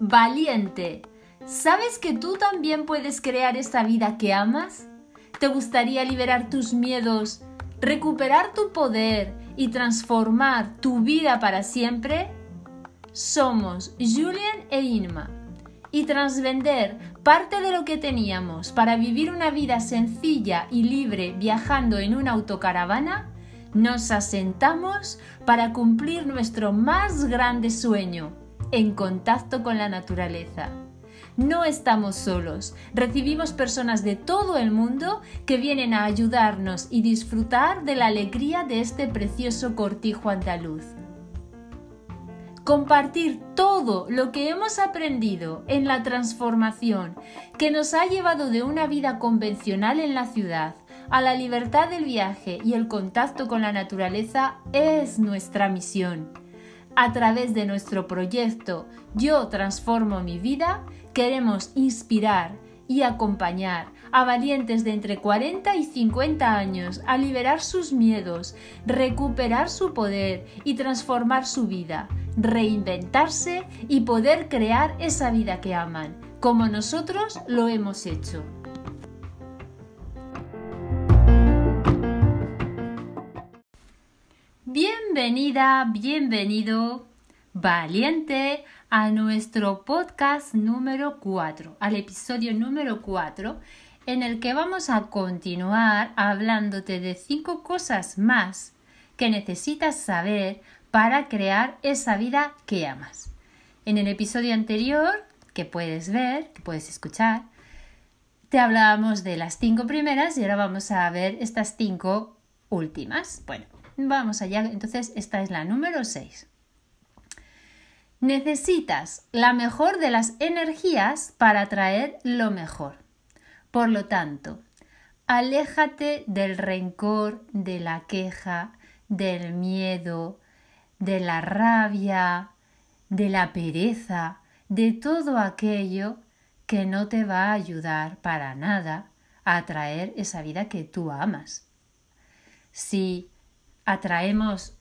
Valiente. ¿Sabes que tú también puedes crear esta vida que amas? ¿Te gustaría liberar tus miedos, recuperar tu poder y transformar tu vida para siempre? Somos Julian e Inma y tras vender parte de lo que teníamos para vivir una vida sencilla y libre viajando en una autocaravana, nos asentamos para cumplir nuestro más grande sueño, en contacto con la naturaleza. No estamos solos, recibimos personas de todo el mundo que vienen a ayudarnos y disfrutar de la alegría de este precioso cortijo andaluz. Compartir todo lo que hemos aprendido en la transformación que nos ha llevado de una vida convencional en la ciudad a la libertad del viaje y el contacto con la naturaleza es nuestra misión. A través de nuestro proyecto Yo transformo mi vida, queremos inspirar y acompañar a valientes de entre 40 y 50 años a liberar sus miedos, recuperar su poder y transformar su vida, reinventarse y poder crear esa vida que aman, como nosotros lo hemos hecho. Bienvenida, bienvenido, valiente, a nuestro podcast número 4, al episodio número 4, en el que vamos a continuar hablándote de cinco cosas más que necesitas saber para crear esa vida que amas. En el episodio anterior, que puedes ver, que puedes escuchar, te hablábamos de las cinco primeras y ahora vamos a ver estas cinco últimas. Bueno, Vamos allá, entonces esta es la número 6. Necesitas la mejor de las energías para atraer lo mejor. Por lo tanto, aléjate del rencor, de la queja, del miedo, de la rabia, de la pereza, de todo aquello que no te va a ayudar para nada a atraer esa vida que tú amas. Si atraemos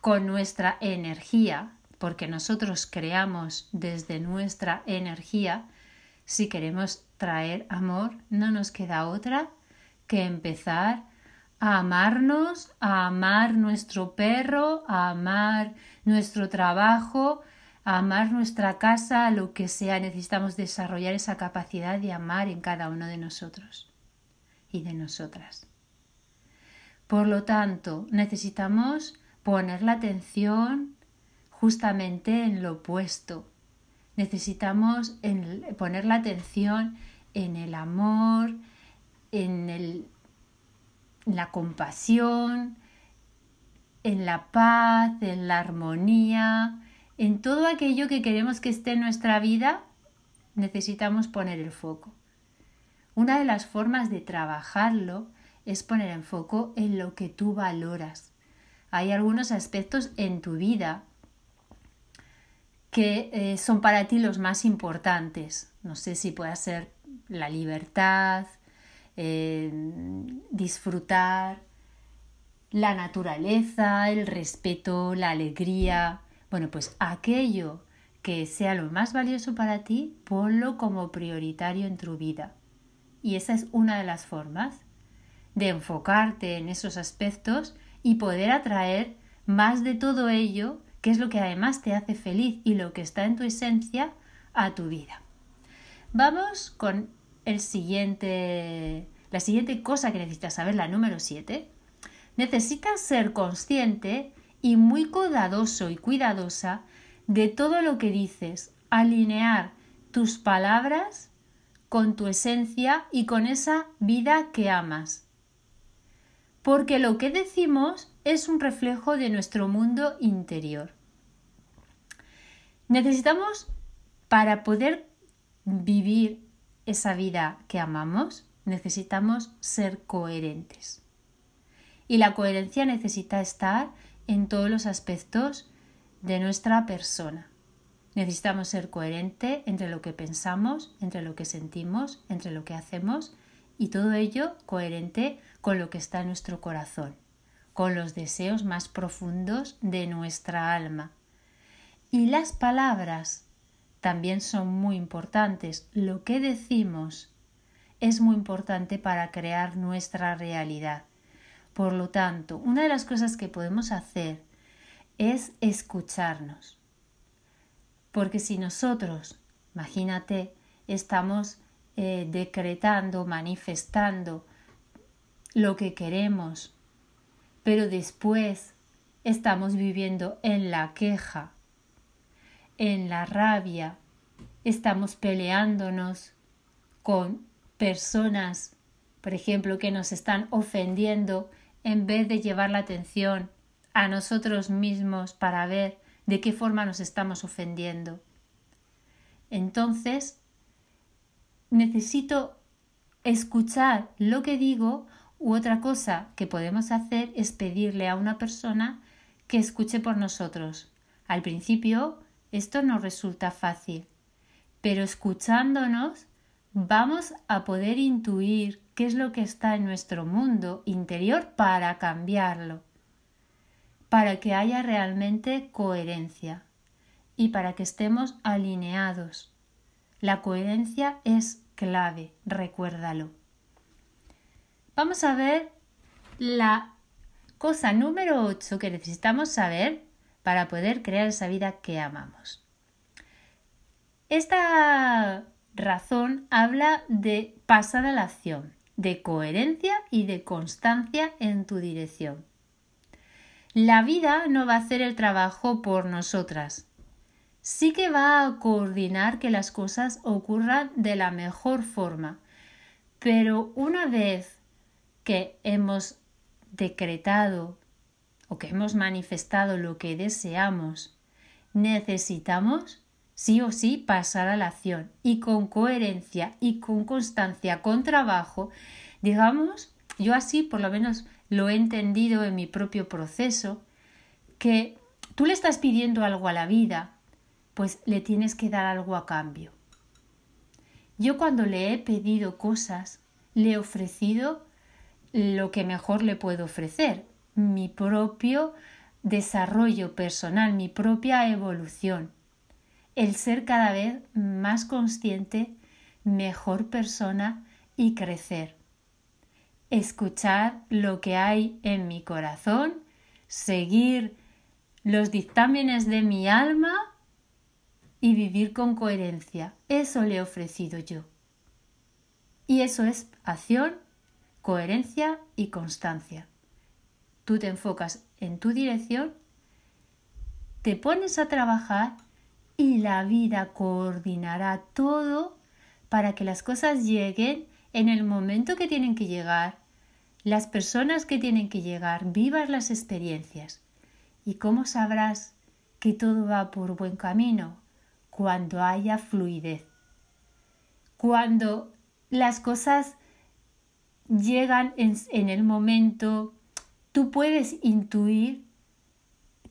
con nuestra energía, porque nosotros creamos desde nuestra energía, si queremos traer amor, no nos queda otra que empezar a amarnos, a amar nuestro perro, a amar nuestro trabajo, a amar nuestra casa, lo que sea. Necesitamos desarrollar esa capacidad de amar en cada uno de nosotros y de nosotras. Por lo tanto, necesitamos poner la atención justamente en lo opuesto. Necesitamos poner la atención en el amor, en la compasión, en la paz, en la armonía, en todo aquello que queremos que esté en nuestra vida, necesitamos poner el foco. Una de las formas de trabajarlo es poner en foco en lo que tú valoras. Hay algunos aspectos en tu vida que eh, son para ti los más importantes. No sé si puede ser la libertad, eh, disfrutar, la naturaleza, el respeto, la alegría. Bueno, pues aquello que sea lo más valioso para ti, ponlo como prioritario en tu vida. Y esa es una de las formas de enfocarte en esos aspectos y poder atraer más de todo ello, que es lo que además te hace feliz y lo que está en tu esencia, a tu vida. Vamos con el siguiente, la siguiente cosa que necesitas saber, la número 7. Necesitas ser consciente y muy cuidadoso y cuidadosa de todo lo que dices, alinear tus palabras con tu esencia y con esa vida que amas porque lo que decimos es un reflejo de nuestro mundo interior. Necesitamos, para poder vivir esa vida que amamos, necesitamos ser coherentes. Y la coherencia necesita estar en todos los aspectos de nuestra persona. Necesitamos ser coherente entre lo que pensamos, entre lo que sentimos, entre lo que hacemos y todo ello coherente con lo que está en nuestro corazón. con los deseos más profundos de nuestra alma. Y las palabras también son muy importantes. Lo que decimos es muy importante para crear nuestra realidad. Por lo tanto, una de las cosas que podemos hacer es escucharnos. Porque si nosotros, imagínate, estamos eh, decretando, manifestando lo que queremos, pero después estamos viviendo en la queja, en la rabia, estamos peleándonos con personas, por ejemplo, que nos están ofendiendo, en vez de llevar la atención a nosotros mismos para ver de qué forma nos estamos ofendiendo. Entonces, necesito escuchar lo que digo u otra cosa que podemos hacer es pedirle a una persona que escuche por nosotros. Al principio esto no resulta fácil, pero escuchándonos vamos a poder intuir qué es lo que está en nuestro mundo interior para cambiarlo, para que haya realmente coherencia y para que estemos alineados. La coherencia es clave, recuérdalo. Vamos a ver la cosa número 8 que necesitamos saber para poder crear esa vida que amamos. Esta razón habla de pasar a la acción, de coherencia y de constancia en tu dirección. La vida no va a hacer el trabajo por nosotras, sí que va a coordinar que las cosas ocurran de la mejor forma. Pero una vez que hemos decretado o que hemos manifestado lo que deseamos, necesitamos sí o sí pasar a la acción y con coherencia y con constancia, con trabajo, digamos, yo así por lo menos lo he entendido en mi propio proceso, que tú le estás pidiendo algo a la vida, pues le tienes que dar algo a cambio. Yo cuando le he pedido cosas, le he ofrecido lo que mejor le puedo ofrecer, mi propio desarrollo personal, mi propia evolución, el ser cada vez más consciente, mejor persona y crecer. Escuchar lo que hay en mi corazón, seguir los dictámenes de mi alma y vivir con coherencia. Eso le he ofrecido yo. Y eso es acción, coherencia y constancia. Tú te enfocas en tu dirección, te pones a trabajar y la vida coordinará todo para que las cosas lleguen en el momento que tienen que llegar, las personas que tienen que llegar, vivas las experiencias. ¿Y cómo sabrás que todo va por buen camino? Cuando haya fluidez, cuando las cosas llegan en, el momento, tú puedes intuir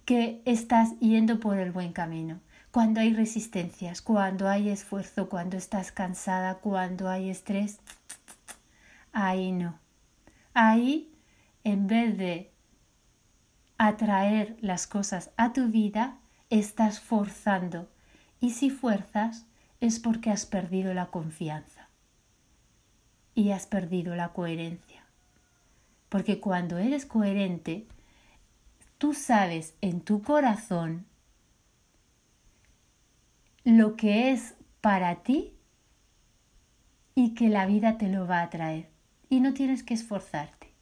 que estás yendo por el buen camino. Cuando hay resistencias, cuando hay esfuerzo, cuando estás cansada, cuando hay estrés, ahí no. Ahí, en vez de atraer las cosas a tu vida, estás forzando y si fuerzas es porque has perdido la confianza y has perdido la coherencia. Porque cuando eres coherente, tú sabes en tu corazón lo que es para ti y que la vida te lo va a traer y no tienes que esforzarte.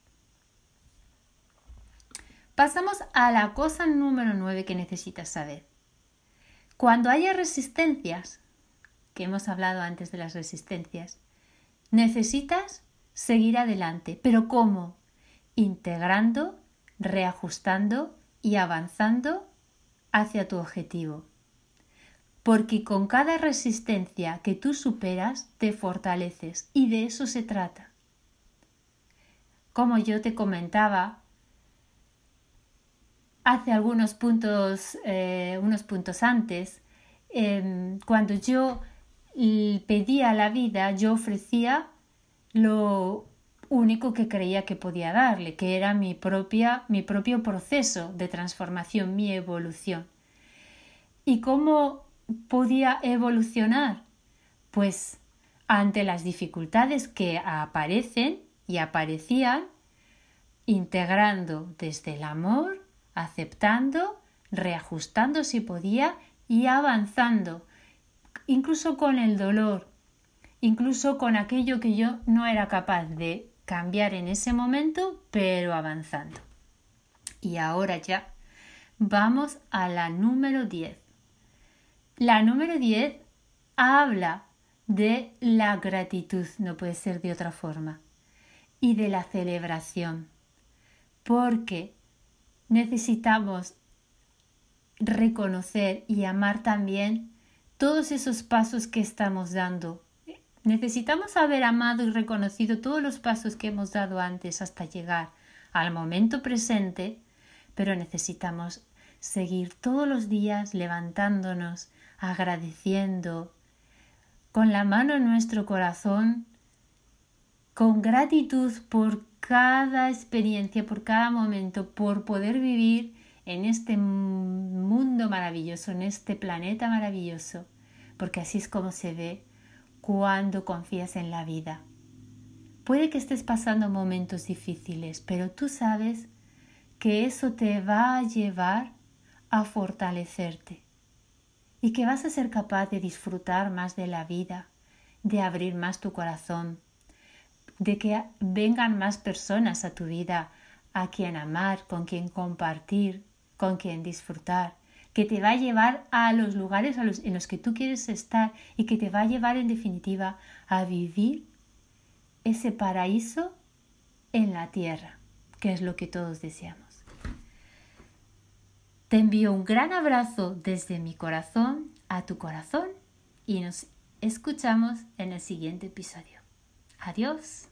Pasamos a la cosa número 9 que necesitas saber. Cuando haya resistencias, que hemos hablado antes de las resistencias, necesitas seguir adelante. ¿Pero cómo? Integrando, reajustando y avanzando hacia tu objetivo. Porque con cada resistencia que tú superas, te fortaleces y de eso se trata. Como yo te comentaba hace algunos puntos, eh, unos puntos antes, em, cuando yo pedía la vida, yo ofrecía lo único que creía que podía darle, que era mi propia, mi propio proceso de transformación, mi evolución. ¿Y cómo podía evolucionar? Pues ante las dificultades que aparecen y aparecían, integrando desde el amor, aceptando, reajustando si podía y avanzando, incluso con el dolor, incluso con aquello que yo no era capaz de cambiar en ese momento, pero avanzando. Y ahora ya vamos a la número 10. La número 10 habla de la gratitud, no puede ser de otra forma, y de la celebración, porque necesitamos reconocer y amar también todos esos pasos que estamos dando. Necesitamos haber amado y reconocido todos los pasos que hemos dado antes hasta llegar al momento presente, pero necesitamos seguir todos los días levantándonos, agradeciendo, con la mano en nuestro corazón, con gratitud por cada experiencia, por cada momento, por poder vivir en este mundo maravilloso, en este planeta maravilloso, porque así es como se ve cuando confías en la vida. Puede que estés pasando momentos difíciles, pero tú sabes que eso te va a llevar a fortalecerte y que vas a ser capaz de disfrutar más de la vida, de abrir más tu corazón, de que vengan más personas a tu vida a quien amar, con quien compartir, con quien disfrutar, que te va a llevar a los lugares en los que tú quieres estar y que te va a llevar en definitiva a vivir ese paraíso en la tierra, que es lo que todos deseamos. Te envío un gran abrazo desde mi corazón a tu corazón y nos escuchamos en el siguiente episodio. Adiós.